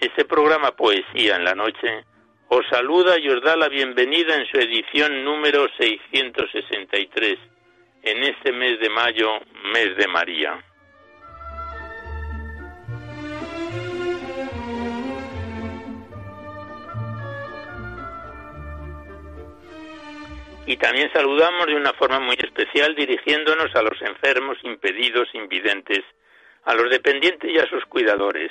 este programa Poesía en la Noche os saluda y os da la bienvenida en su edición número 663, en este mes de mayo, mes de María. Y también saludamos de una forma muy especial dirigiéndonos a los enfermos, impedidos, invidentes, a los dependientes y a sus cuidadores,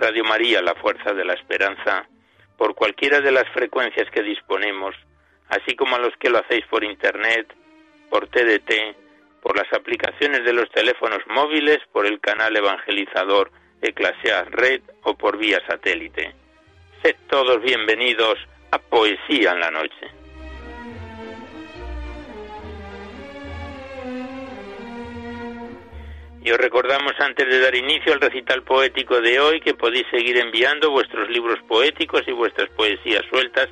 Radio María, la fuerza de la esperanza, por cualquiera de las frecuencias que disponemos, así como a los que lo hacéis por Internet, por TDT, por las aplicaciones de los teléfonos móviles, por el canal evangelizador Eclesias Red o por vía satélite. Sed todos bienvenidos a Poesía en la Noche. Y os recordamos antes de dar inicio al recital poético de hoy que podéis seguir enviando vuestros libros poéticos y vuestras poesías sueltas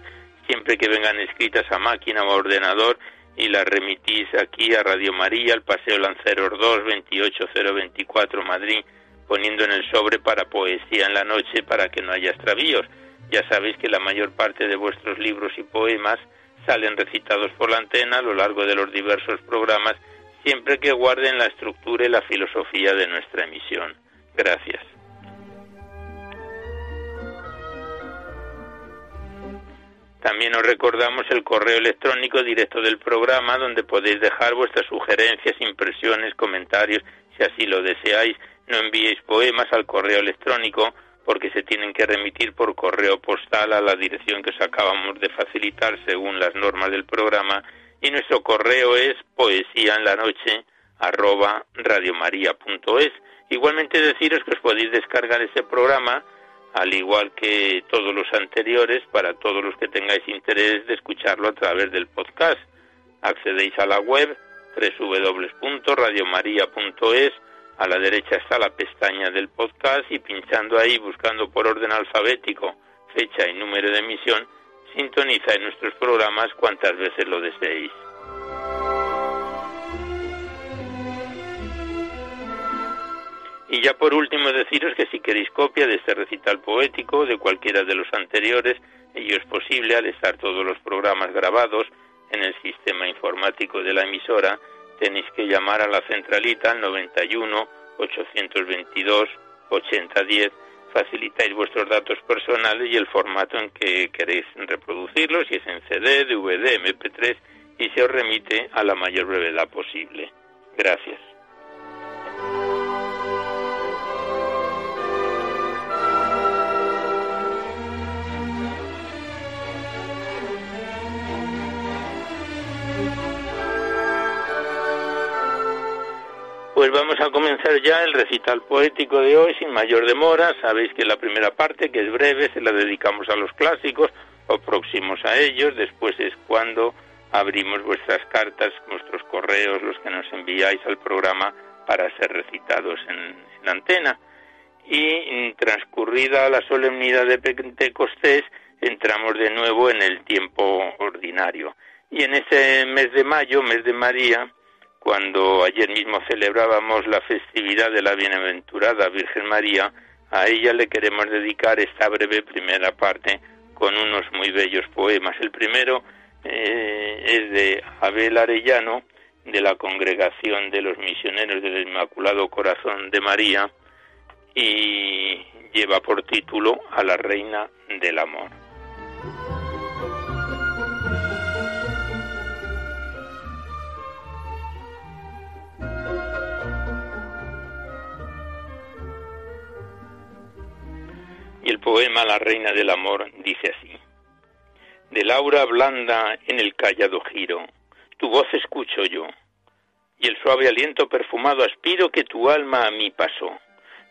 siempre que vengan escritas a máquina o a ordenador y las remitís aquí a Radio María, al Paseo Lanceros 2, 28024 Madrid, poniendo en el sobre para poesía en la noche para que no haya extravíos. Ya sabéis que la mayor parte de vuestros libros y poemas salen recitados por la antena a lo largo de los diversos programas siempre que guarden la estructura y la filosofía de nuestra emisión. Gracias. También os recordamos el correo electrónico directo del programa donde podéis dejar vuestras sugerencias, impresiones, comentarios, si así lo deseáis. No enviéis poemas al correo electrónico porque se tienen que remitir por correo postal a la dirección que os acabamos de facilitar según las normas del programa y nuestro correo es poesía en la noche arroba radiomaria.es. Igualmente deciros que os podéis descargar ese programa, al igual que todos los anteriores, para todos los que tengáis interés de escucharlo a través del podcast. Accedéis a la web www.radiomaria.es, a la derecha está la pestaña del podcast y pinchando ahí, buscando por orden alfabético, fecha y número de emisión, Sintoniza en nuestros programas cuantas veces lo deseéis. Y ya por último deciros que si queréis copia de este recital poético, de cualquiera de los anteriores, ello es posible al estar todos los programas grabados en el sistema informático de la emisora, tenéis que llamar a la centralita al 91 822 8010 facilitáis vuestros datos personales y el formato en que queréis reproducirlos, si es en CD, DVD, MP3, y se os remite a la mayor brevedad posible. Gracias. Pues vamos a comenzar ya el recital poético de hoy sin mayor demora. Sabéis que la primera parte, que es breve, se la dedicamos a los clásicos o próximos a ellos. Después es cuando abrimos vuestras cartas, vuestros correos, los que nos enviáis al programa para ser recitados en, la antena. Y transcurrida la solemnidad de Pentecostés, entramos de nuevo en el tiempo ordinario. Y en ese mes de mayo, mes de María, cuando ayer mismo celebrábamos la festividad de la bienaventurada Virgen María, a ella le queremos dedicar esta breve primera parte con unos muy bellos poemas. El primero eh, es de Abel Arellano, de la Congregación de los Misioneros del Inmaculado Corazón de María, y lleva por título a la Reina del Amor. Y el poema La Reina del Amor dice así. De Laura blanda en el callado giro, tu voz escucho yo, y el suave aliento perfumado aspiro que tu alma a mí pasó.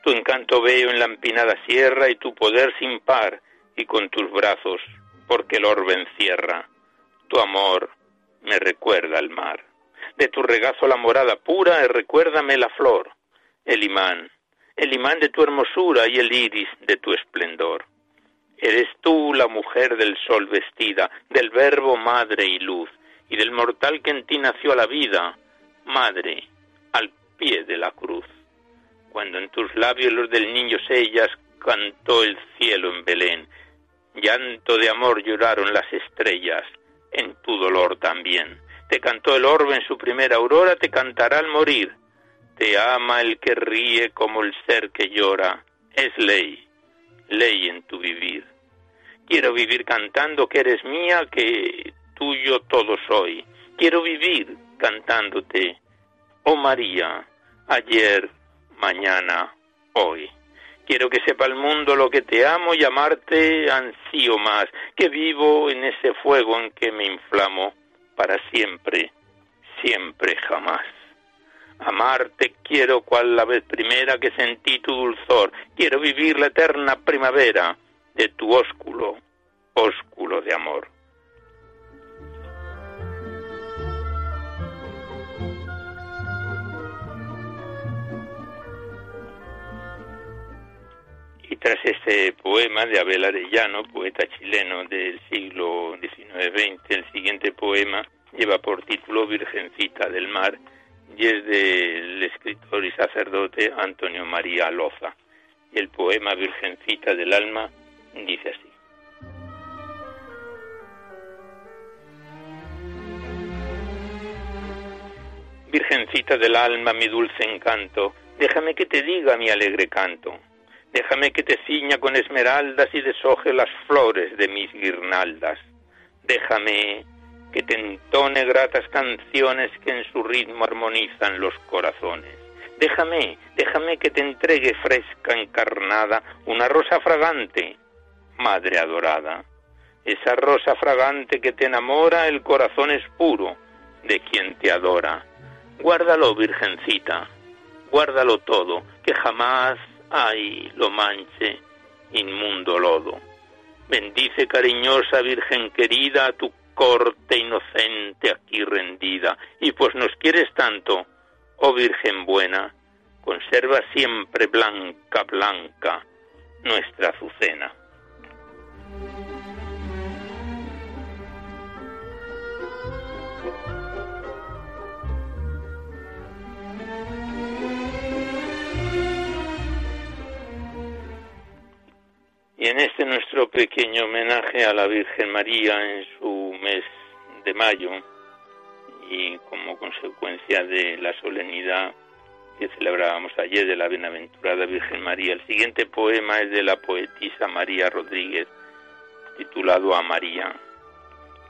Tu encanto veo en la empinada sierra y tu poder sin par, y con tus brazos, porque el orbe encierra. Tu amor me recuerda al mar. De tu regazo la morada pura, recuérdame la flor, el imán, el imán de tu hermosura y el iris de tu esplendor. Eres tú la mujer del sol vestida, del verbo madre y luz, y del mortal que en ti nació la vida, madre, al pie de la cruz. Cuando en tus labios los del niño sellas, cantó el cielo en Belén, llanto de amor lloraron las estrellas, en tu dolor también. Te cantó el orbe en su primera aurora, te cantará al morir. Te ama el que ríe como el ser que llora, es ley ley en tu vivir. Quiero vivir cantando que eres mía, que tuyo todo soy. Quiero vivir cantándote, oh María, ayer, mañana, hoy. Quiero que sepa el mundo lo que te amo y amarte ansío más, que vivo en ese fuego en que me inflamo para siempre, siempre jamás. Amarte quiero cual la vez primera que sentí tu dulzor. Quiero vivir la eterna primavera de tu ósculo, ósculo de amor. Y tras este poema de Abel Arellano, poeta chileno del siglo XIX-XX, el siguiente poema lleva por título Virgencita del Mar y es del escritor y sacerdote Antonio María Loza. Y el poema Virgencita del Alma dice así. Virgencita del alma, mi dulce encanto, déjame que te diga mi alegre canto, déjame que te ciña con esmeraldas y deshoje las flores de mis guirnaldas, déjame que te entone gratas canciones que en su ritmo armonizan los corazones. Déjame, déjame que te entregue fresca encarnada una rosa fragante, madre adorada. Esa rosa fragante que te enamora, el corazón es puro de quien te adora. Guárdalo, virgencita, guárdalo todo, que jamás hay lo manche inmundo lodo. Bendice, cariñosa Virgen querida, a tu corte inocente aquí rendida, y pues nos quieres tanto, oh Virgen buena, conserva siempre blanca, blanca nuestra azucena. Y en este nuestro pequeño homenaje a la Virgen María en su mes de mayo y como consecuencia de la solemnidad que celebrábamos ayer de la Bienaventurada Virgen María. El siguiente poema es de la poetisa María Rodríguez, titulado A María,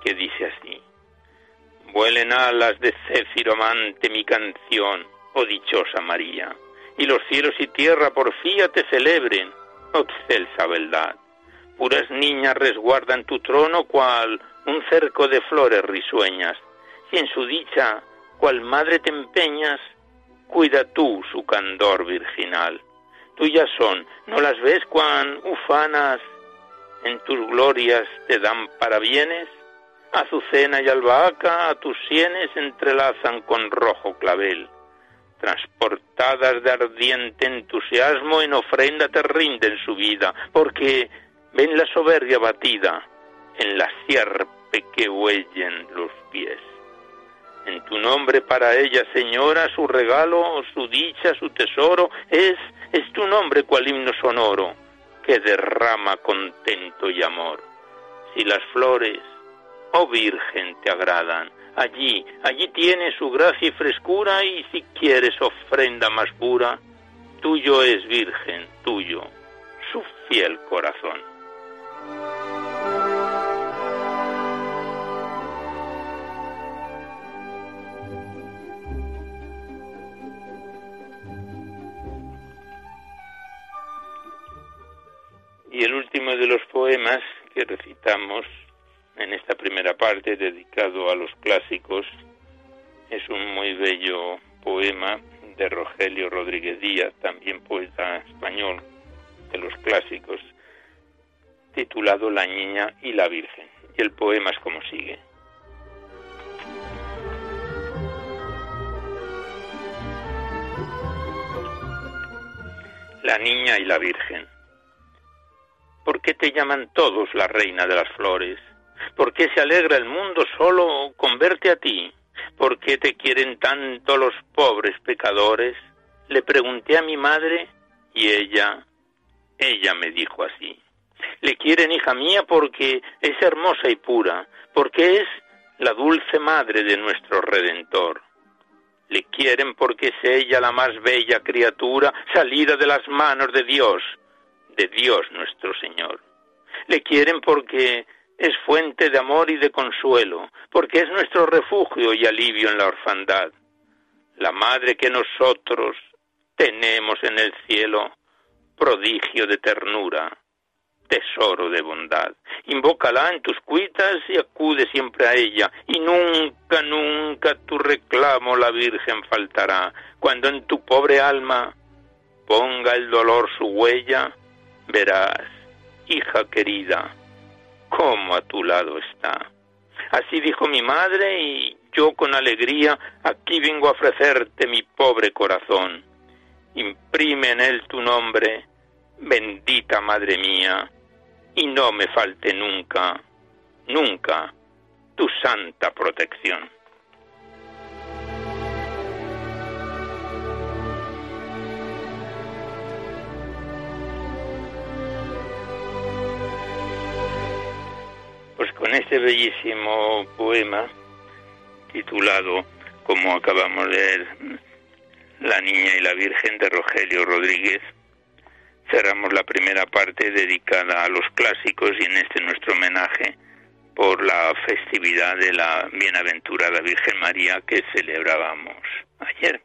que dice así. Vuelen alas de céfiro amante mi canción, oh dichosa María, y los cielos y tierra por fía te celebren, oh excelsa beldad. Puras niñas resguardan tu trono cual un cerco de flores risueñas, si en su dicha, cual madre te empeñas, cuida tú su candor virginal. Tuyas son, ¿no las ves cuán ufanas en tus glorias te dan parabienes? Azucena y albahaca a tus sienes entrelazan con rojo clavel. Transportadas de ardiente entusiasmo en ofrenda te rinden su vida, porque ven la soberbia batida en la sierpe que huellen los pies. En tu nombre para ella, Señora, su regalo, su dicha, su tesoro, es, es tu nombre cual himno sonoro que derrama contento y amor. Si las flores, oh Virgen, te agradan, allí, allí tienes su gracia y frescura y si quieres ofrenda más pura, tuyo es Virgen, tuyo, su fiel corazón. Y el último de los poemas que recitamos en esta primera parte dedicado a los clásicos es un muy bello poema de Rogelio Rodríguez Díaz, también poeta español de los clásicos, titulado La Niña y la Virgen. Y el poema es como sigue. La Niña y la Virgen. ¿Por qué te llaman todos la reina de las flores? ¿Por qué se alegra el mundo solo con verte a ti? ¿Por qué te quieren tanto los pobres pecadores? Le pregunté a mi madre y ella, ella me dijo así. Le quieren, hija mía, porque es hermosa y pura, porque es la dulce madre de nuestro Redentor. Le quieren porque es ella la más bella criatura salida de las manos de Dios, de Dios nuestro Señor. Le quieren porque es fuente de amor y de consuelo, porque es nuestro refugio y alivio en la orfandad. La madre que nosotros tenemos en el cielo, prodigio de ternura, tesoro de bondad. Invócala en tus cuitas y acude siempre a ella, y nunca, nunca tu reclamo la Virgen faltará. Cuando en tu pobre alma ponga el dolor su huella, verás, hija querida, cómo a tu lado está. Así dijo mi madre y yo con alegría aquí vengo a ofrecerte mi pobre corazón. Imprime en él tu nombre, bendita madre mía, y no me falte nunca, nunca, tu santa protección. Con este bellísimo poema titulado, como acabamos de leer, La Niña y la Virgen de Rogelio Rodríguez, cerramos la primera parte dedicada a los clásicos y en este nuestro homenaje por la festividad de la Bienaventurada Virgen María que celebrábamos ayer.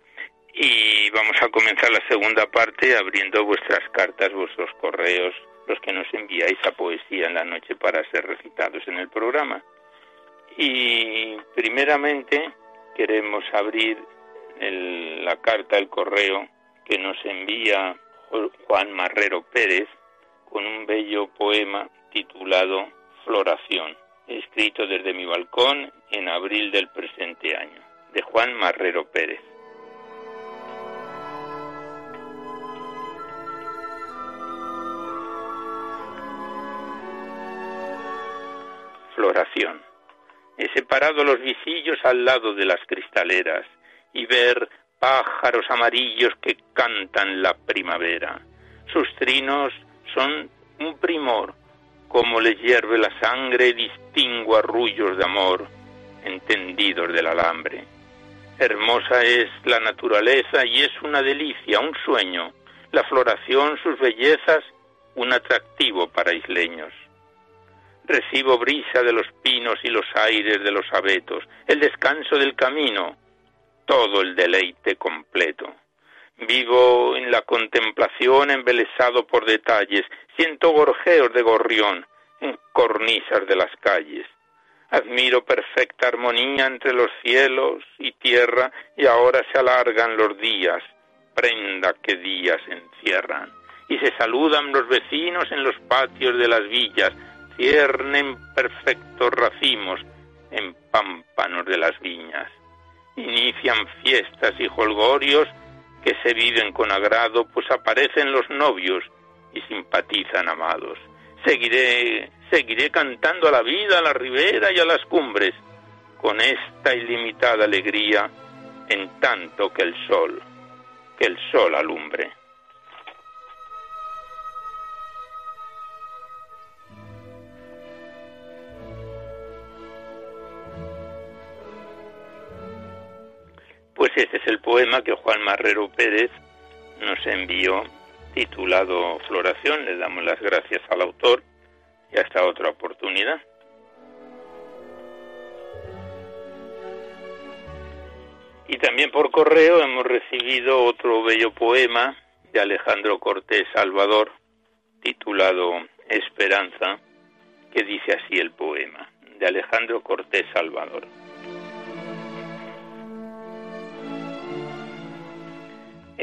Y vamos a comenzar la segunda parte abriendo vuestras cartas, vuestros correos, los que nos enviáis a poesía en la noche para ser recitados en el programa. Y primeramente queremos abrir la carta, el correo que nos envía Juan Marrero Pérez con un bello poema titulado Floración, escrito desde mi balcón en abril del presente año, de Juan Marrero Pérez. Floración. He separado los visillos al lado de las cristaleras y ver pájaros amarillos que cantan la primavera. Sus trinos son un primor, como les hierve la sangre distingo arrullos de amor, entendidos del alambre. Hermosa es la naturaleza y es una delicia, un sueño, la floración, sus bellezas, un atractivo para isleños. Recibo brisa de los pinos y los aires de los abetos, el descanso del camino, todo el deleite completo. Vivo en la contemplación embelesado por detalles, siento gorjeos de gorrión en cornisas de las calles. Admiro perfecta armonía entre los cielos y tierra y ahora se alargan los días, prenda que días encierran. Y se saludan los vecinos en los patios de las villas, ciernen perfectos racimos en pámpanos de las viñas. Inician fiestas y holgorios que se viven con agrado, pues aparecen los novios y simpatizan amados. Seguiré, seguiré cantando a la vida, a la ribera y a las cumbres, con esta ilimitada alegría, en tanto que el sol, que el sol alumbre. Este es el poema que Juan Marrero Pérez nos envió titulado Floración. Le damos las gracias al autor y hasta otra oportunidad. Y también por correo hemos recibido otro bello poema de Alejandro Cortés Salvador, titulado Esperanza, que dice así el poema, de Alejandro Cortés Salvador.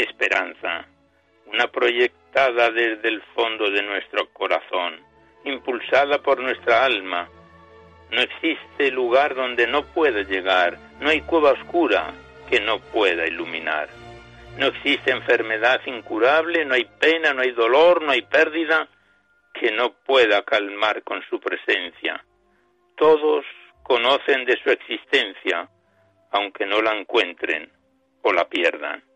Esperanza, una proyectada desde el fondo de nuestro corazón, impulsada por nuestra alma. No existe lugar donde no pueda llegar, no hay cueva oscura que no pueda iluminar. No existe enfermedad incurable, no hay pena, no hay dolor, no hay pérdida que no pueda calmar con su presencia. Todos conocen de su existencia, aunque no la encuentren o la pierdan.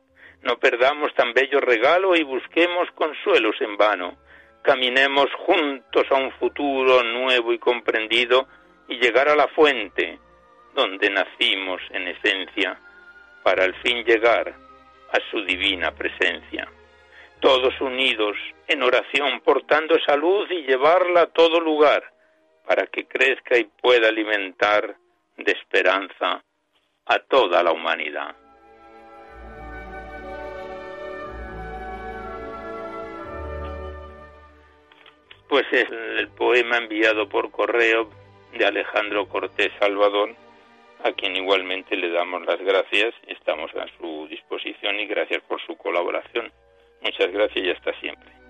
No perdamos tan bello regalo y busquemos consuelos en vano. Caminemos juntos a un futuro nuevo y comprendido y llegar a la fuente donde nacimos en esencia, para al fin llegar a su divina presencia. Todos unidos en oración, portando salud y llevarla a todo lugar, para que crezca y pueda alimentar de esperanza a toda la humanidad. Pues es el poema enviado por correo de Alejandro Cortés Salvador, a quien igualmente le damos las gracias, estamos a su disposición y gracias por su colaboración. Muchas gracias y hasta siempre.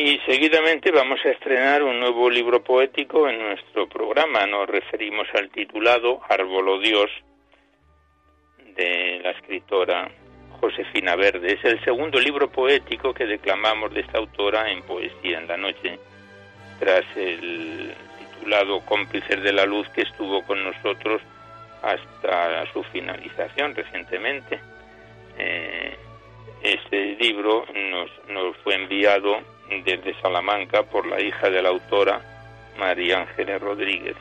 Y seguidamente vamos a estrenar un nuevo libro poético en nuestro programa. Nos referimos al titulado Árbol Dios de la escritora Josefina Verde. Es el segundo libro poético que declamamos de esta autora en Poesía en la Noche, tras el titulado Cómplices de la Luz que estuvo con nosotros hasta su finalización recientemente. Eh, este libro nos, nos fue enviado desde Salamanca por la hija de la autora, María Ángeles Rodríguez.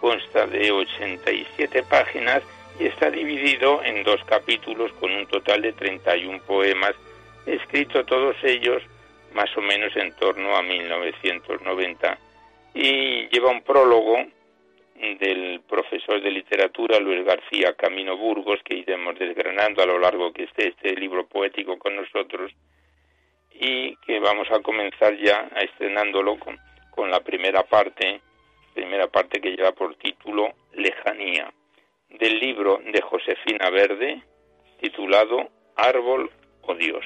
Consta de 87 páginas y está dividido en dos capítulos con un total de 31 poemas, escritos todos ellos más o menos en torno a 1990. Y lleva un prólogo del profesor de literatura Luis García Camino Burgos, que iremos desgranando a lo largo que esté este libro poético con nosotros, y que vamos a comenzar ya estrenándolo con, con la primera parte, primera parte que lleva por título Lejanía, del libro de Josefina Verde, titulado Árbol o Dios.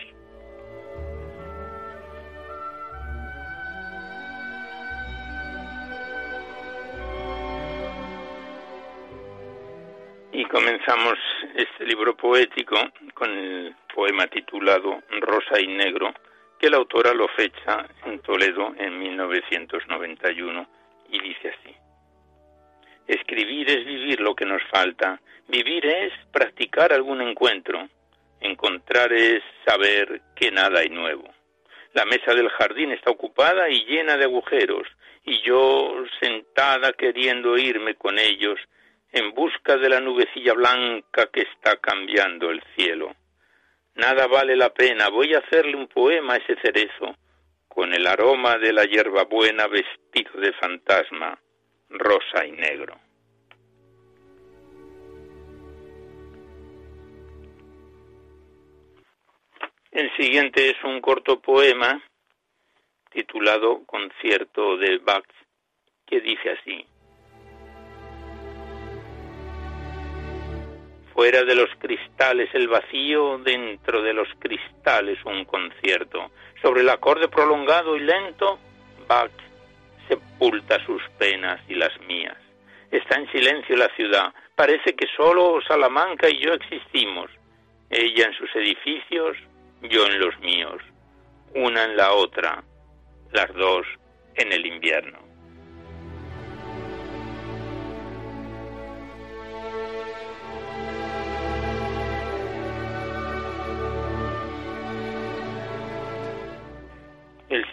Y comenzamos este libro poético con el poema titulado Rosa y Negro, que la autora lo fecha en Toledo en 1991 y dice así. Escribir es vivir lo que nos falta, vivir es practicar algún encuentro, encontrar es saber que nada hay nuevo. La mesa del jardín está ocupada y llena de agujeros, y yo sentada queriendo irme con ellos en busca de la nubecilla blanca que está cambiando el cielo. Nada vale la pena, voy a hacerle un poema a ese cerezo, con el aroma de la hierbabuena vestido de fantasma, rosa y negro. El siguiente es un corto poema titulado Concierto de Bach, que dice así. Fuera de los cristales el vacío, dentro de los cristales un concierto. Sobre el acorde prolongado y lento, Bach sepulta sus penas y las mías. Está en silencio la ciudad. Parece que solo Salamanca y yo existimos. Ella en sus edificios, yo en los míos. Una en la otra, las dos en el invierno.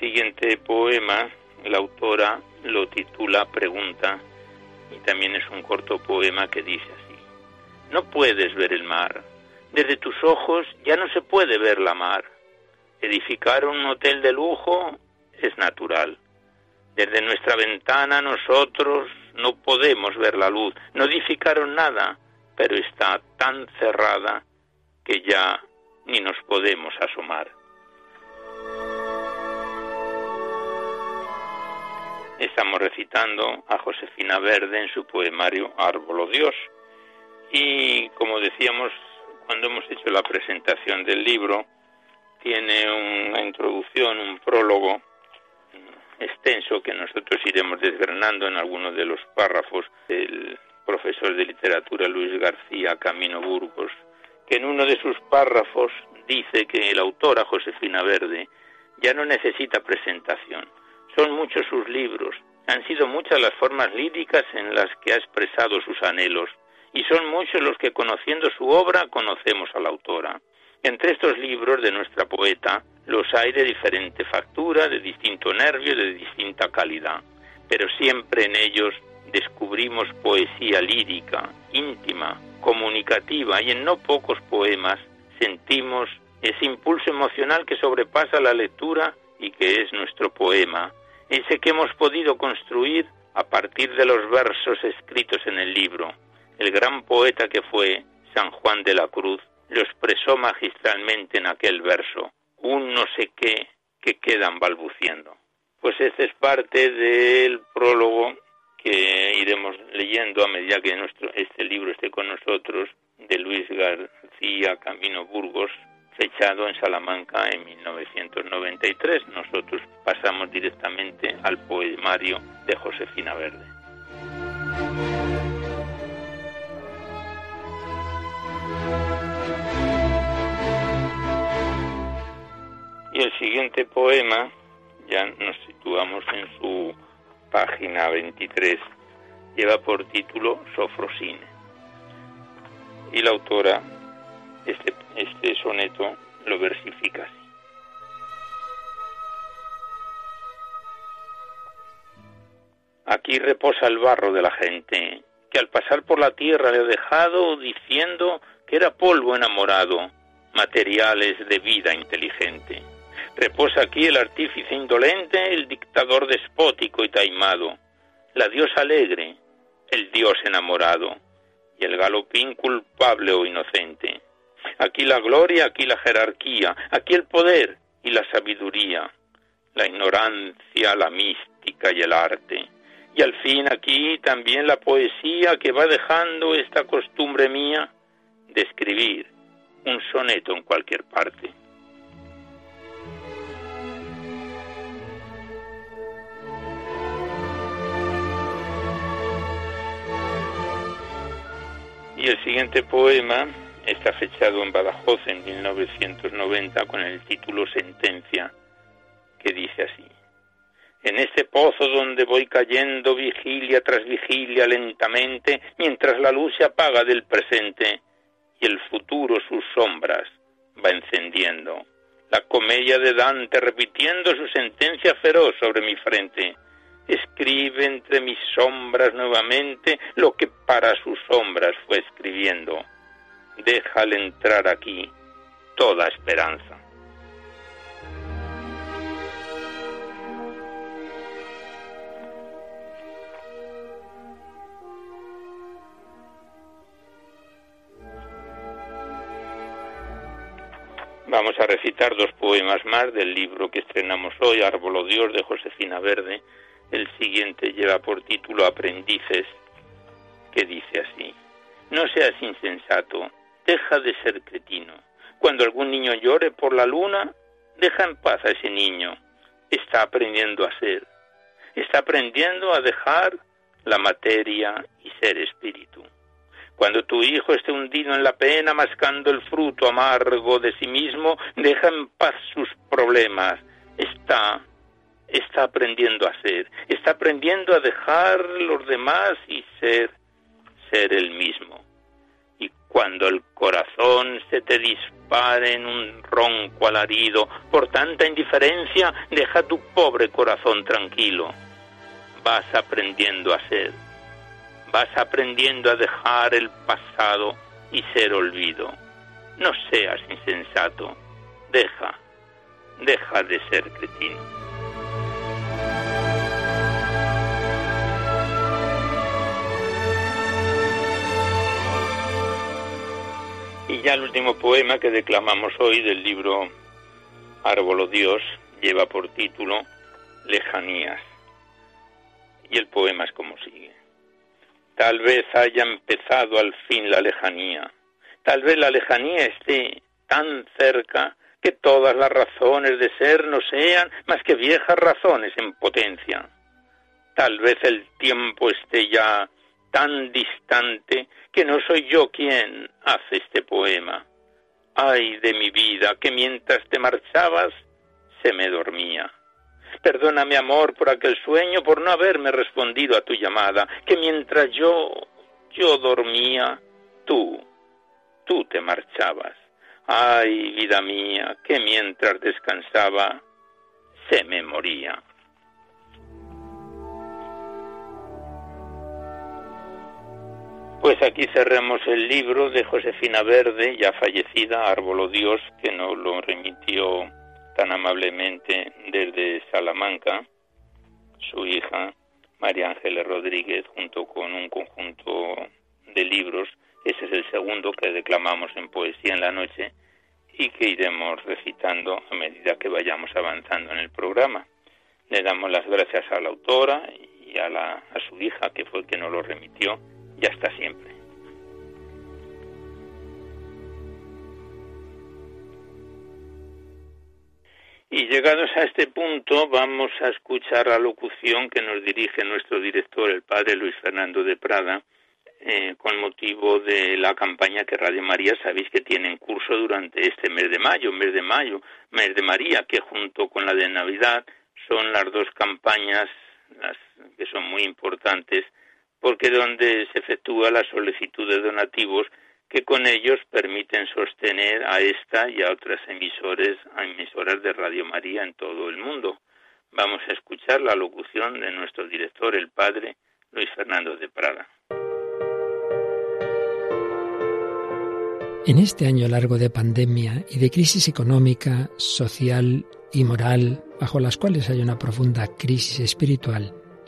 Siguiente poema, la autora lo titula Pregunta y también es un corto poema que dice así. No puedes ver el mar. Desde tus ojos ya no se puede ver la mar. Edificar un hotel de lujo es natural. Desde nuestra ventana nosotros no podemos ver la luz. No edificaron nada, pero está tan cerrada que ya ni nos podemos asomar. Estamos recitando a Josefina Verde en su poemario Árbolo Dios. Y como decíamos cuando hemos hecho la presentación del libro, tiene una introducción, un prólogo extenso que nosotros iremos desgranando en algunos de los párrafos del profesor de literatura Luis García Camino Burgos, que en uno de sus párrafos dice que el autora Josefina Verde ya no necesita presentación son muchos sus libros, han sido muchas las formas líricas en las que ha expresado sus anhelos, y son muchos los que conociendo su obra conocemos a la autora. Entre estos libros de nuestra poeta los hay de diferente factura, de distinto nervio, de distinta calidad, pero siempre en ellos descubrimos poesía lírica, íntima, comunicativa y en no pocos poemas sentimos ese impulso emocional que sobrepasa la lectura y que es nuestro poema, ese que hemos podido construir a partir de los versos escritos en el libro. El gran poeta que fue San Juan de la Cruz lo expresó magistralmente en aquel verso, un no sé qué que quedan balbuciendo. Pues este es parte del prólogo que iremos leyendo a medida que nuestro, este libro esté con nosotros, de Luis García Camino Burgos, fechado en Salamanca en 1993. Nosotros pasamos directamente al poemario de Josefina Verde. Y el siguiente poema, ya nos situamos en su página 23, lleva por título Sofrosine. Y la autora este, este soneto lo versifica así. Aquí reposa el barro de la gente, que al pasar por la tierra le ha dejado diciendo que era polvo enamorado, materiales de vida inteligente. Reposa aquí el artífice indolente, el dictador despótico y taimado, la diosa alegre, el dios enamorado, y el galopín culpable o inocente. Aquí la gloria, aquí la jerarquía, aquí el poder y la sabiduría, la ignorancia, la mística y el arte. Y al fin aquí también la poesía que va dejando esta costumbre mía de escribir un soneto en cualquier parte. Y el siguiente poema está fechado en Badajoz en 1990 con el título Sentencia, que dice así. En este pozo donde voy cayendo vigilia tras vigilia lentamente, mientras la luz se apaga del presente y el futuro sus sombras va encendiendo. La comedia de Dante repitiendo su sentencia feroz sobre mi frente. Escribe entre mis sombras nuevamente lo que para sus sombras fue escribiendo déjale entrar aquí toda esperanza. Vamos a recitar dos poemas más del libro que estrenamos hoy, Árbolo Dios, de Josefina Verde. El siguiente lleva por título Aprendices, que dice así. No seas insensato, deja de ser cretino. Cuando algún niño llore por la luna, deja en paz a ese niño. Está aprendiendo a ser. Está aprendiendo a dejar la materia y ser espíritu. Cuando tu hijo esté hundido en la pena, mascando el fruto amargo de sí mismo, deja en paz sus problemas. Está, está aprendiendo a ser. Está aprendiendo a dejar los demás y ser, ser el mismo. Cuando el corazón se te dispare en un ronco alarido. Por tanta indiferencia, deja tu pobre corazón tranquilo. Vas aprendiendo a ser, vas aprendiendo a dejar el pasado y ser olvido. No seas insensato, deja, deja de ser cretino. Ya el último poema que declamamos hoy del libro Árbolo Dios lleva por título Lejanías. Y el poema es como sigue. Tal vez haya empezado al fin la lejanía. Tal vez la lejanía esté tan cerca que todas las razones de ser no sean más que viejas razones en potencia. Tal vez el tiempo esté ya tan distante que no soy yo quien hace este poema. Ay de mi vida, que mientras te marchabas se me dormía. Perdóname, amor, por aquel sueño, por no haberme respondido a tu llamada, que mientras yo, yo dormía, tú, tú te marchabas. Ay, vida mía, que mientras descansaba, se me moría. Pues aquí cerramos el libro de Josefina Verde, ya fallecida, Árbolo Dios, que nos lo remitió tan amablemente desde Salamanca, su hija María Ángeles Rodríguez, junto con un conjunto de libros. Ese es el segundo que declamamos en Poesía en la Noche y que iremos recitando a medida que vayamos avanzando en el programa. Le damos las gracias a la autora y a, la, a su hija, que fue que nos lo remitió ya está siempre. Y llegados a este punto, vamos a escuchar la locución que nos dirige nuestro director, el padre Luis Fernando de Prada, eh, con motivo de la campaña que Radio María sabéis que tiene en curso durante este mes de mayo, mes de mayo, mes de María, que junto con la de Navidad son las dos campañas las que son muy importantes porque donde se efectúa la solicitud de donativos que con ellos permiten sostener a esta y a otras emisores, a emisoras de Radio María en todo el mundo. Vamos a escuchar la locución de nuestro director, el padre Luis Fernando de Prada. En este año largo de pandemia y de crisis económica, social y moral, bajo las cuales hay una profunda crisis espiritual,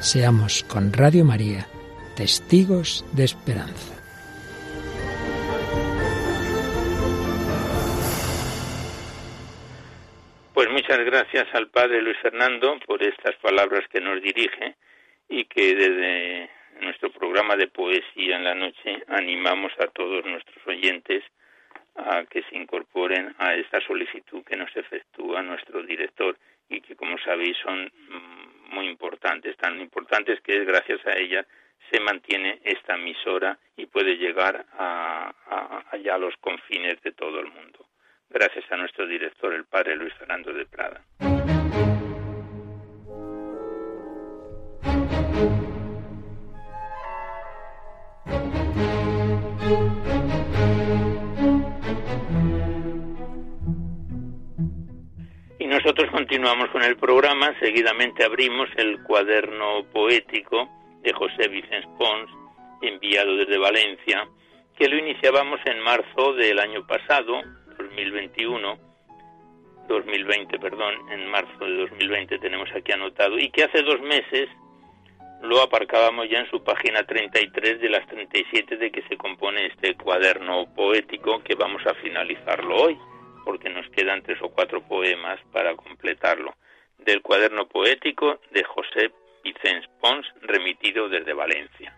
Seamos con Radio María testigos de esperanza. Pues muchas gracias al Padre Luis Fernando por estas palabras que nos dirige y que desde nuestro programa de poesía en la noche animamos a todos nuestros oyentes a que se incorporen a esta solicitud que nos efectúa nuestro director y que como sabéis son muy importantes, tan importantes que gracias a ellas se mantiene esta emisora y puede llegar a, a los confines de todo el mundo. Gracias a nuestro director, el padre Luis Fernando de Prada. Nosotros continuamos con el programa. Seguidamente abrimos el cuaderno poético de José Vicens Pons, enviado desde Valencia, que lo iniciábamos en marzo del año pasado, 2021, 2020, perdón, en marzo de 2020 tenemos aquí anotado, y que hace dos meses lo aparcábamos ya en su página 33 de las 37 de que se compone este cuaderno poético que vamos a finalizarlo hoy, porque nos quedan tres o cuatro poemas para completarlo, del cuaderno poético de José Vicens Pons, remitido desde Valencia.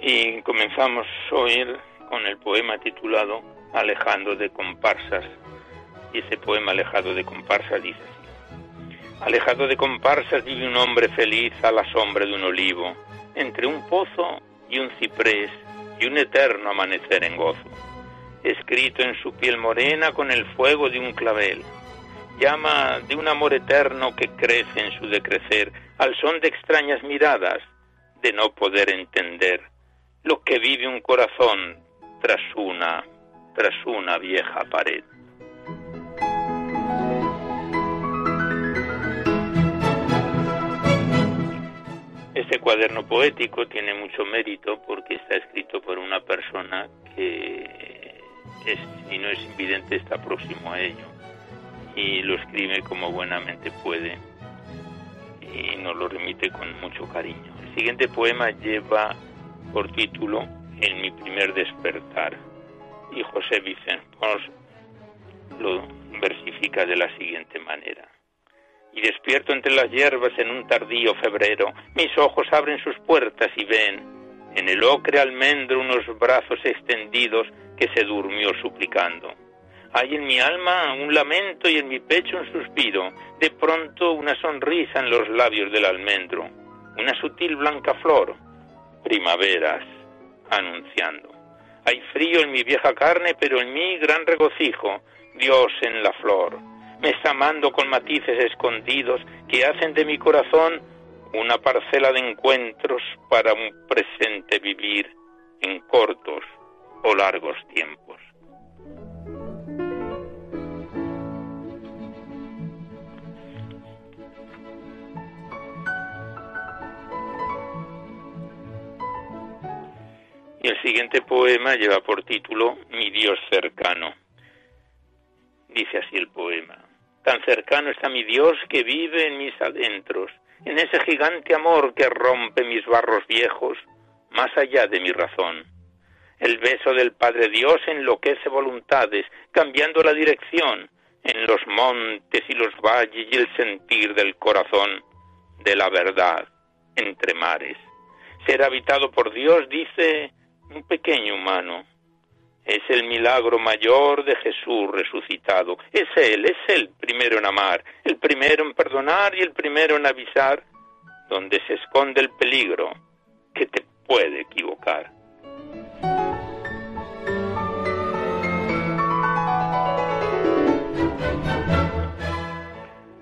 Y comenzamos hoy con el poema titulado Alejando de comparsas. Y ese poema Alejado de comparsas dice así. Alejado de comparsas vive un hombre feliz a la sombra de un olivo, entre un pozo y un ciprés y un eterno amanecer en gozo. Escrito en su piel morena con el fuego de un clavel, llama de un amor eterno que crece en su decrecer, al son de extrañas miradas, de no poder entender lo que vive un corazón tras una, tras una vieja pared. Este cuaderno poético tiene mucho mérito porque está escrito por una persona que, si no es invidente, está próximo a ello y lo escribe como buenamente puede y nos lo remite con mucho cariño. El siguiente poema lleva por título En mi primer despertar. Y José Vicente Pons lo versifica de la siguiente manera. Y despierto entre las hierbas en un tardío febrero, mis ojos abren sus puertas y ven en el ocre almendro unos brazos extendidos que se durmió suplicando. Hay en mi alma un lamento y en mi pecho un suspiro, de pronto una sonrisa en los labios del almendro, una sutil blanca flor, primaveras anunciando. Hay frío en mi vieja carne, pero en mí gran regocijo, Dios en la flor. Me está amando con matices escondidos que hacen de mi corazón una parcela de encuentros para un presente vivir en cortos o largos tiempos. Y el siguiente poema lleva por título Mi Dios cercano. Dice así el poema. Tan cercano está mi Dios que vive en mis adentros, en ese gigante amor que rompe mis barros viejos, más allá de mi razón. El beso del Padre Dios enloquece voluntades, cambiando la dirección en los montes y los valles y el sentir del corazón de la verdad entre mares. Ser habitado por Dios, dice, un pequeño humano. Es el milagro mayor de Jesús resucitado. Es Él, es el primero en amar, el primero en perdonar y el primero en avisar, donde se esconde el peligro que te puede equivocar.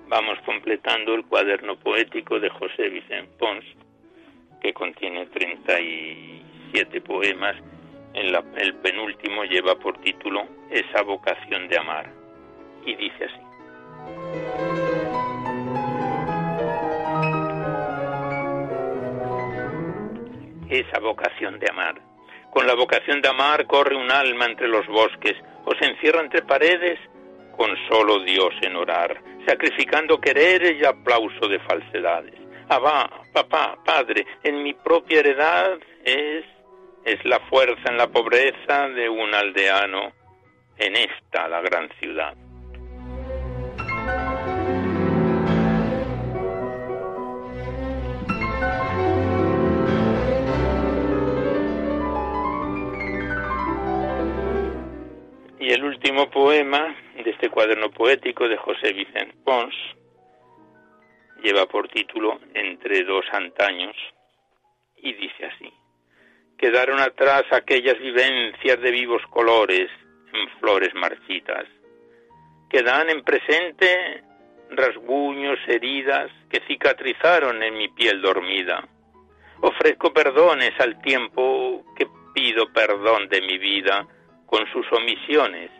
Vamos completando el cuaderno poético de José Vicente Pons, que contiene treinta y siete poemas, en el penúltimo lleva por título Esa vocación de amar y dice así. Esa vocación de amar. Con la vocación de amar corre un alma entre los bosques o se encierra entre paredes con solo Dios en orar, sacrificando quereres y aplauso de falsedades. Abba, papá, padre, en mi propia heredad es es la fuerza en la pobreza de un aldeano en esta la gran ciudad. Y el último poema de este cuaderno poético de José Vicente Pons lleva por título Entre dos antaños y dice así quedaron atrás aquellas vivencias de vivos colores en flores marchitas. que dan en presente rasguños, heridas que cicatrizaron en mi piel dormida. Ofrezco perdones al tiempo que pido perdón de mi vida con sus omisiones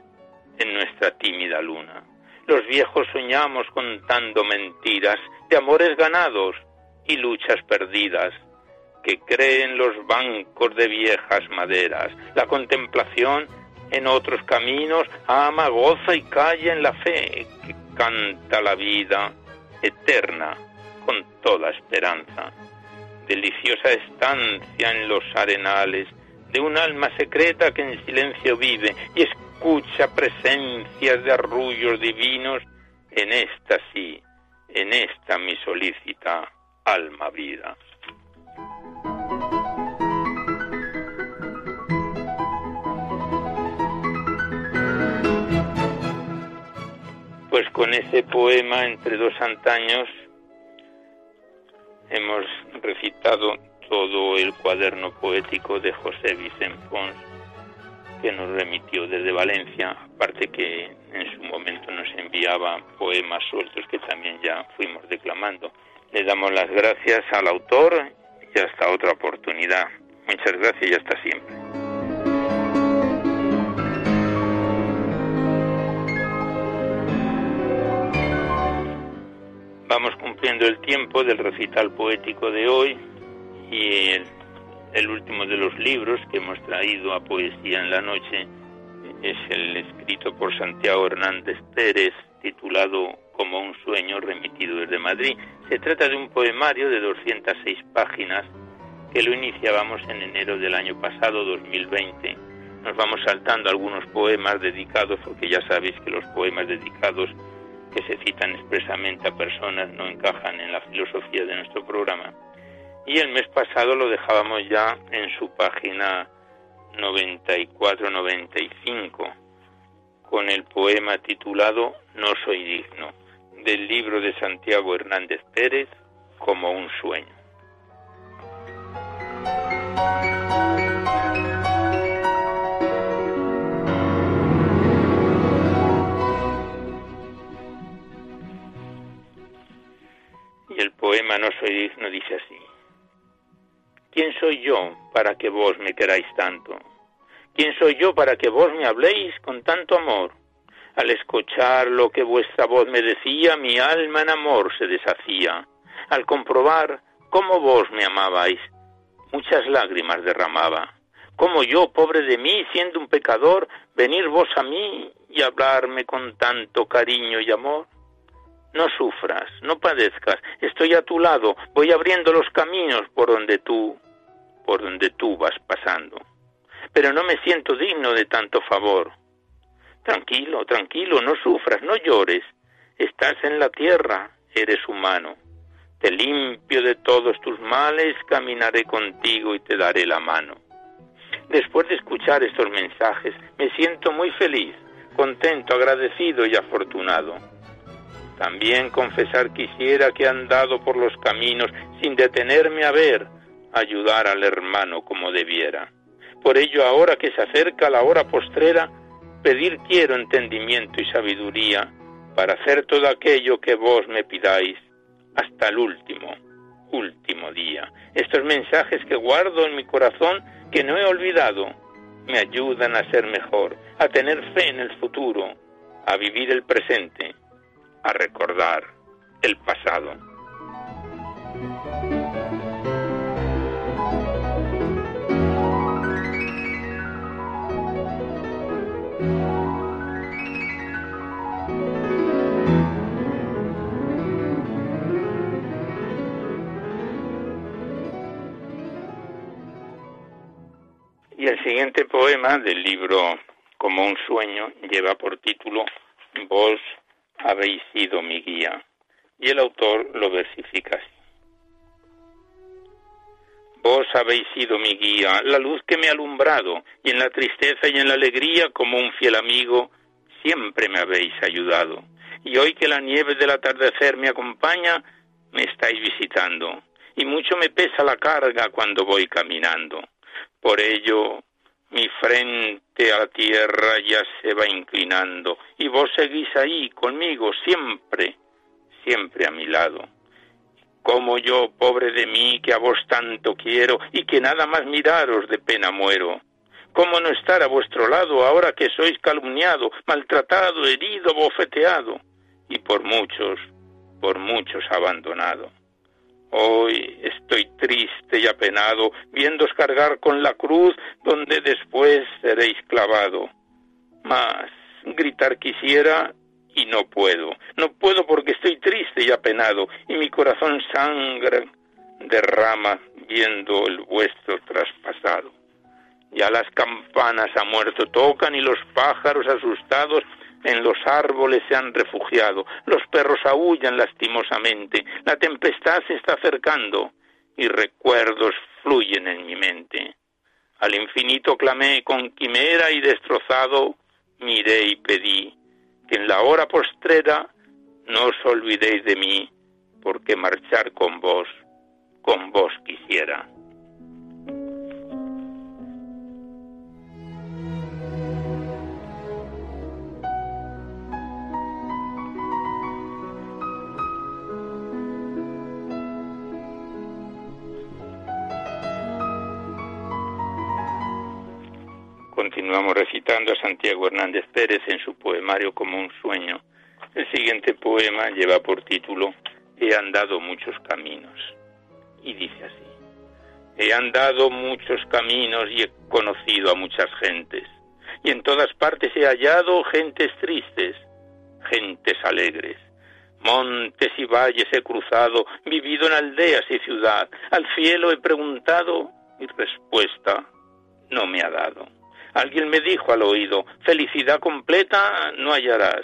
en nuestra tímida luna. Los viejos soñamos contando mentiras de amores ganados y luchas perdidas que creen los bancos de viejas maderas. La contemplación en otros caminos ama, goza y calla en la fe que canta la vida eterna con toda esperanza. Deliciosa estancia en los arenales de un alma secreta que en silencio vive y escucha presencias de arrullos divinos en esta sí, en esta mi solícita alma vida. Pues con ese poema entre dos antaños hemos recitado todo el cuaderno poético de José Vicente Pons que nos remitió desde Valencia, aparte que en su momento nos enviaba poemas sueltos que también ya fuimos declamando. Le damos las gracias al autor y hasta otra oportunidad. Muchas gracias y hasta siempre. El tiempo del recital poético de hoy y el, el, último de los libros que hemos traído a Poesía en la Noche es el escrito por Santiago Hernández Pérez titulado Como un sueño remitido desde Madrid. Se trata de un poemario de 206 páginas que lo iniciábamos en enero del año pasado, 2020. Nos vamos saltando algunos poemas dedicados, porque ya sabéis que los poemas dedicados que se citan expresamente a personas no encajan en la filosofía de nuestro programa. Y el mes pasado lo dejábamos ya en su página 94-95 con el poema titulado No soy digno, del libro de Santiago Hernández Pérez, como un sueño. Poema No soy digno dice así. ¿Quién soy yo para que vos me queráis tanto? ¿Quién soy yo para que vos me habléis con tanto amor? Al escuchar lo que vuestra voz me decía, mi alma en amor se deshacía. Al comprobar cómo vos me amabais, muchas lágrimas derramaba. Como yo, pobre de mí, siendo un pecador, venir vos a mí y hablarme con tanto cariño y amor. No sufras, no padezcas, estoy a tu lado, voy abriendo los caminos por donde tú, por donde tú vas pasando pero no me siento digno de tanto favor. Tranquilo, tranquilo, no sufras, no llores. Estás en la tierra, eres humano. Te limpio de todos tus males, caminaré contigo y te daré la mano. Después de escuchar estos mensajes, me siento muy feliz, contento, agradecido y afortunado. También confesar quisiera que he andado por los caminos sin detenerme a ver, ayudar al hermano como debiera. Por ello, ahora que se acerca la hora postrera, pedir quiero entendimiento y sabiduría para hacer todo aquello que vos me pidáis hasta el último, último día. Estos mensajes que guardo en mi corazón, que no he olvidado, me ayudan a ser mejor, a tener fe en el futuro, a vivir el presente, a recordar el pasado. Y el siguiente poema del libro Como un sueño lleva por título Vos habéis sido mi guía. Y el autor lo versifica así. Vos habéis sido mi guía, la luz que me ha alumbrado, y en la tristeza y en la alegría, como un fiel amigo, siempre me habéis ayudado. Y hoy que la nieve del atardecer me acompaña, me estáis visitando, y mucho me pesa la carga cuando voy caminando. Por ello, Mi frente a la tierra ya se va inclinando y vos seguís ahí conmigo siempre, siempre a mi lado. Como yo, pobre de mí, que a vos tanto quiero y que nada más miraros de pena muero. ¿Cómo no estar a vuestro lado ahora que sois calumniado, maltratado, herido, bofeteado y por muchos, por muchos abandonado? Hoy estoy triste y apenado, viéndos cargar con la cruz donde después seréis clavado. Mas gritar quisiera y no puedo. No puedo porque estoy triste y apenado y mi corazón sangra, derrama viendo el vuestro traspasado. Ya las campanas a muerto tocan y los pájaros asustados en los árboles se han refugiado, los perros aullan lastimosamente, la tempestad se está acercando y recuerdos fluyen en mi mente. Al infinito clamé con quimera y destrozado, miré y pedí que en la hora postrera no os olvidéis de mí, porque marchar con vos, En su poemario como un sueño. El siguiente poema lleva por título He andado muchos caminos. Y dice así. He andado muchos caminos y he conocido a muchas gentes. Y en todas partes he hallado gentes tristes, gentes alegres. Montes y valles he cruzado, vivido en aldeas y ciudad. Al cielo he preguntado y respuesta no me ha dado. Alguien me dijo al oído, felicidad completa no hallarás.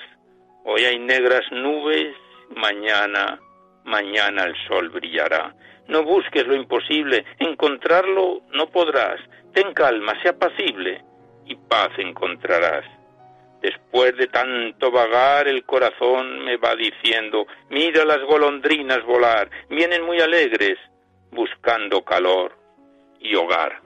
Hoy hay negras nubes, mañana, mañana el sol brillará. No busques lo imposible, encontrarlo no podrás. Ten calma, sea apacible y paz encontrarás. Después de tanto vagar, el corazón me va diciendo, mira las golondrinas volar, vienen muy alegres, buscando calor y hogar.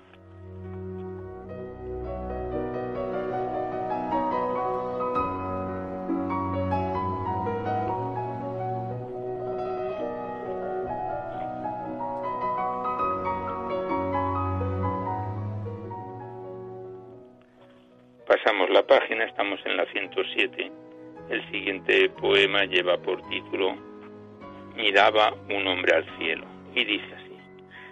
Pasamos la página, estamos en la 107. El siguiente poema lleva por título Miraba un hombre al cielo y dice así.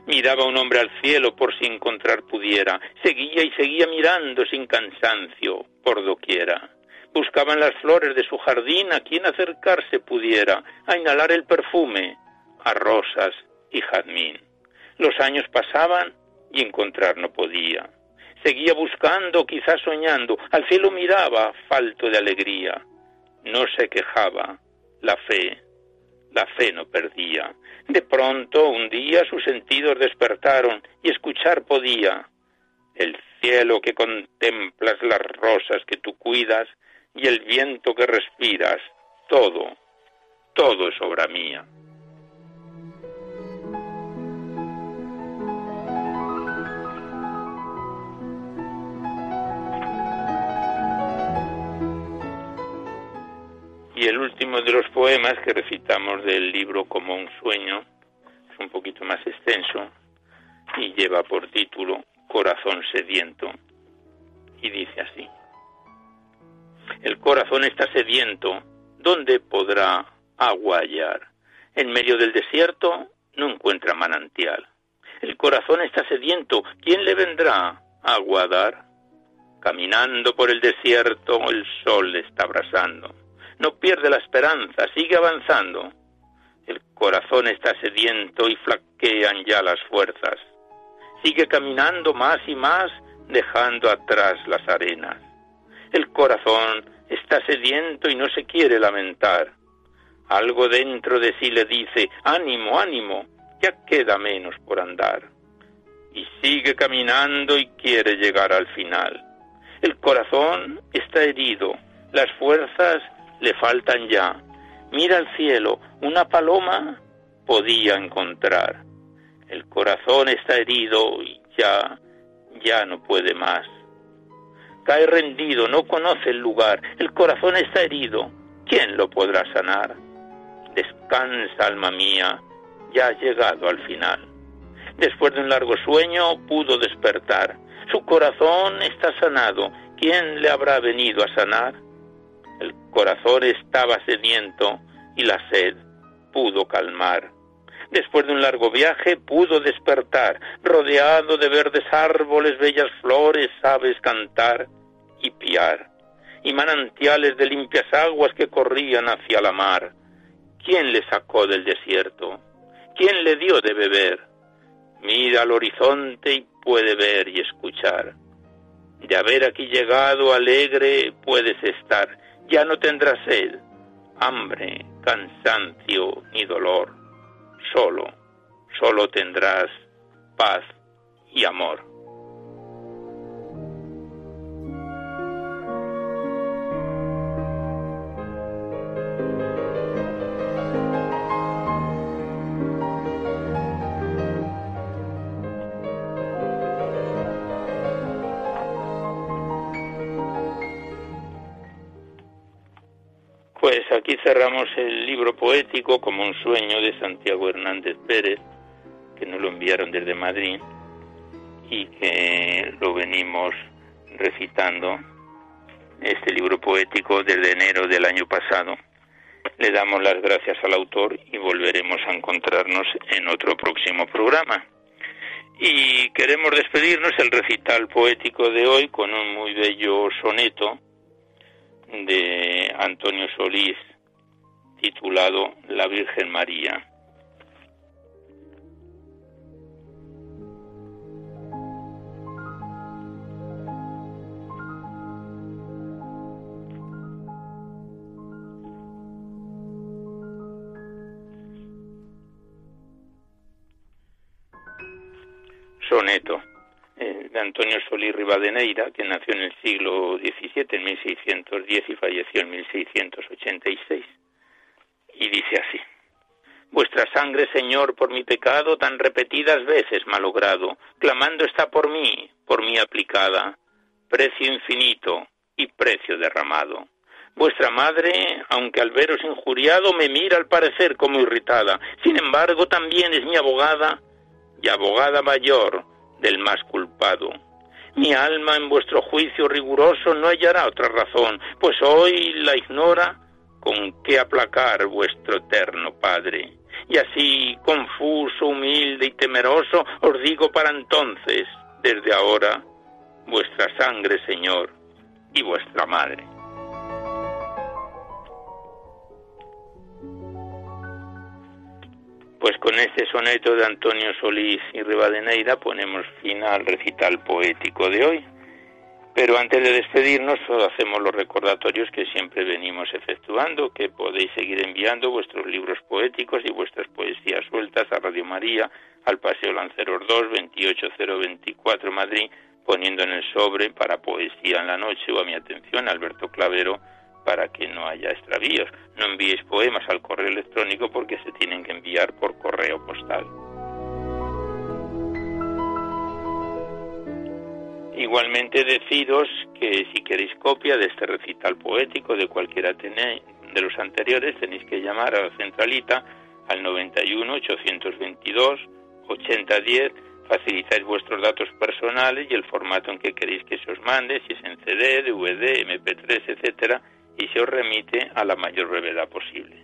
Miraba un hombre al cielo por si encontrar pudiera, seguía y seguía mirando sin cansancio por doquiera. Buscaba en las flores de su jardín a quien acercarse pudiera, a inhalar el perfume, a rosas y jazmín. Los años pasaban y encontrar no podía Seguía buscando, quizás soñando. Al cielo miraba, falto de alegría. No se quejaba. La fe, la fe no perdía. De pronto, un día, sus sentidos despertaron y escuchar podía. El cielo que contemplas, las rosas que tú cuidas y el viento que respiras, todo, todo es obra mía. Y el último de los poemas que recitamos del libro Como un sueño es un poquito más extenso y lleva por título Corazón sediento. Y dice así. El corazón está sediento, ¿dónde podrá agua hallar? En medio del desierto no encuentra manantial. El corazón está sediento, ¿quién le vendrá a dar? Caminando por el desierto el sol le está abrasando no pierde la esperanza, sigue avanzando. El corazón está sediento y flaquean ya las fuerzas. Sigue caminando más y más, dejando atrás las arenas. El corazón está sediento y no se quiere lamentar. Algo dentro de sí le dice, ánimo, ánimo, ya queda menos por andar. Y sigue caminando y quiere llegar al final. El corazón está herido, las fuerzas le faltan ya. Mira al cielo, una paloma podía encontrar. El corazón está herido y ya, ya no puede más. cae rendido, no conoce el lugar, el corazón está herido, ¿quién lo podrá sanar? Descansa, alma mía, ya ha llegado al final. Después de un largo sueño pudo despertar. Su corazón está sanado. ¿Quién le habrá venido a sanar? El corazón estaba sediento y la sed pudo calmar. Después de un largo viaje pudo despertar, rodeado de verdes árboles, bellas flores, aves cantar y piar, y manantiales de limpias aguas que corrían hacia la mar. ¿Quién le sacó del desierto? ¿Quién le dio de beber? Mira al horizonte y puede ver y escuchar. De haber aquí llegado alegre puedes estar, ya no tendrás sed, hambre, cansancio ni dolor. Solo, solo tendrás paz y amor. Pues aquí cerramos el libro poético como un sueño de Santiago Hernández Pérez, que nos lo enviaron desde Madrid y que lo venimos recitando, este libro poético desde enero del año pasado. Le damos las gracias al autor y volveremos a encontrarnos en otro próximo programa. Y queremos despedirnos el recital poético de hoy con un muy bello soneto de Antonio Solís titulado La Virgen María. Antonio Solís Rivadeneira, que nació en el siglo XVII, en 1610, y falleció en 1686. Y dice así, Vuestra sangre, Señor, por mi pecado tan repetidas veces malogrado, clamando está por mí, por mí aplicada, precio infinito y precio derramado. Vuestra madre, aunque al veros injuriado, me mira al parecer como irritada, sin embargo también es mi abogada y abogada mayor, del más culpado. Mi alma en vuestro juicio riguroso no hallará otra razón, pues hoy la ignora con qué aplacar vuestro eterno Padre. Y así, confuso, humilde y temeroso, os digo para entonces, desde ahora, vuestra sangre, Señor, y vuestra madre. Pues con este soneto de Antonio Solís y Rivadeneira ponemos fin al recital poético de hoy. Pero antes de despedirnos, hacemos los recordatorios que siempre venimos efectuando, que podéis seguir enviando vuestros libros poéticos y vuestras poesías sueltas a Radio María, al Paseo Lanceros 2, 28024 Madrid, poniendo en el sobre para poesía en la noche o a mi atención, Alberto Clavero, para que no haya extravíos. No enviéis poemas al correo electrónico porque se tienen que enviar por correo postal. Igualmente deciros que si queréis copia de este recital poético de cualquiera de los anteriores tenéis que llamar a la centralita al 91 822 8010 facilitáis vuestros datos personales y el formato en que queréis que se os mande, si es en CD, DVD, MP3, etcétera, y se os remite a la mayor brevedad posible.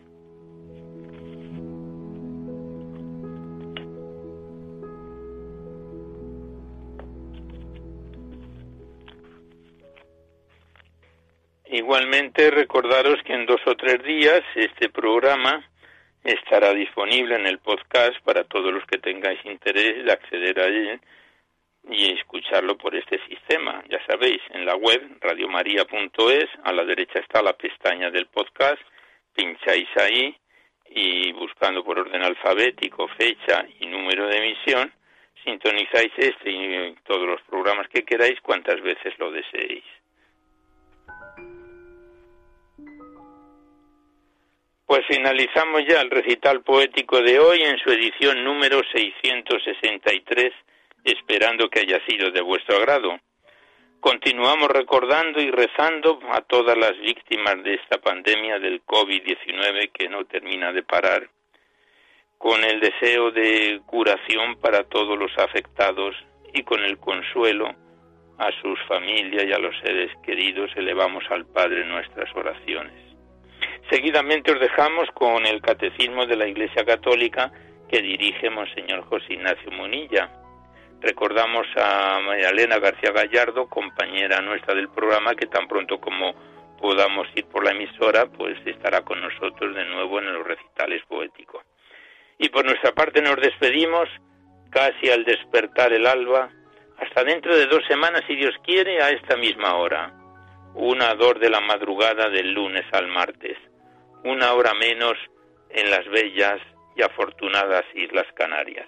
Igualmente recordaros que en dos o tres días este programa estará disponible en el podcast para todos los que tengáis interés de acceder a él y escucharlo por este sistema. Ya sabéis, en la web radiomaria.es, a la derecha está la pestaña del podcast, pincháis ahí y buscando por orden alfabético, fecha y número de emisión, sintonizáis este y todos los programas que queráis cuantas veces lo deseéis. Pues finalizamos ya el recital poético de hoy en su edición número 663 esperando que haya sido de vuestro agrado. Continuamos recordando y rezando a todas las víctimas de esta pandemia del COVID-19 que no termina de parar, con el deseo de curación para todos los afectados y con el consuelo a sus familias y a los seres queridos elevamos al Padre nuestras oraciones. Seguidamente os dejamos con el Catecismo de la Iglesia Católica que dirige Monseñor José Ignacio Munilla. Recordamos a María Elena García Gallardo, compañera nuestra del programa, que tan pronto como podamos ir por la emisora, pues estará con nosotros de nuevo en los recitales poéticos. Y por nuestra parte nos despedimos casi al despertar el alba, hasta dentro de dos semanas, si Dios quiere, a esta misma hora. Una dor de la madrugada del lunes al martes. Una hora menos en las bellas y afortunadas Islas Canarias.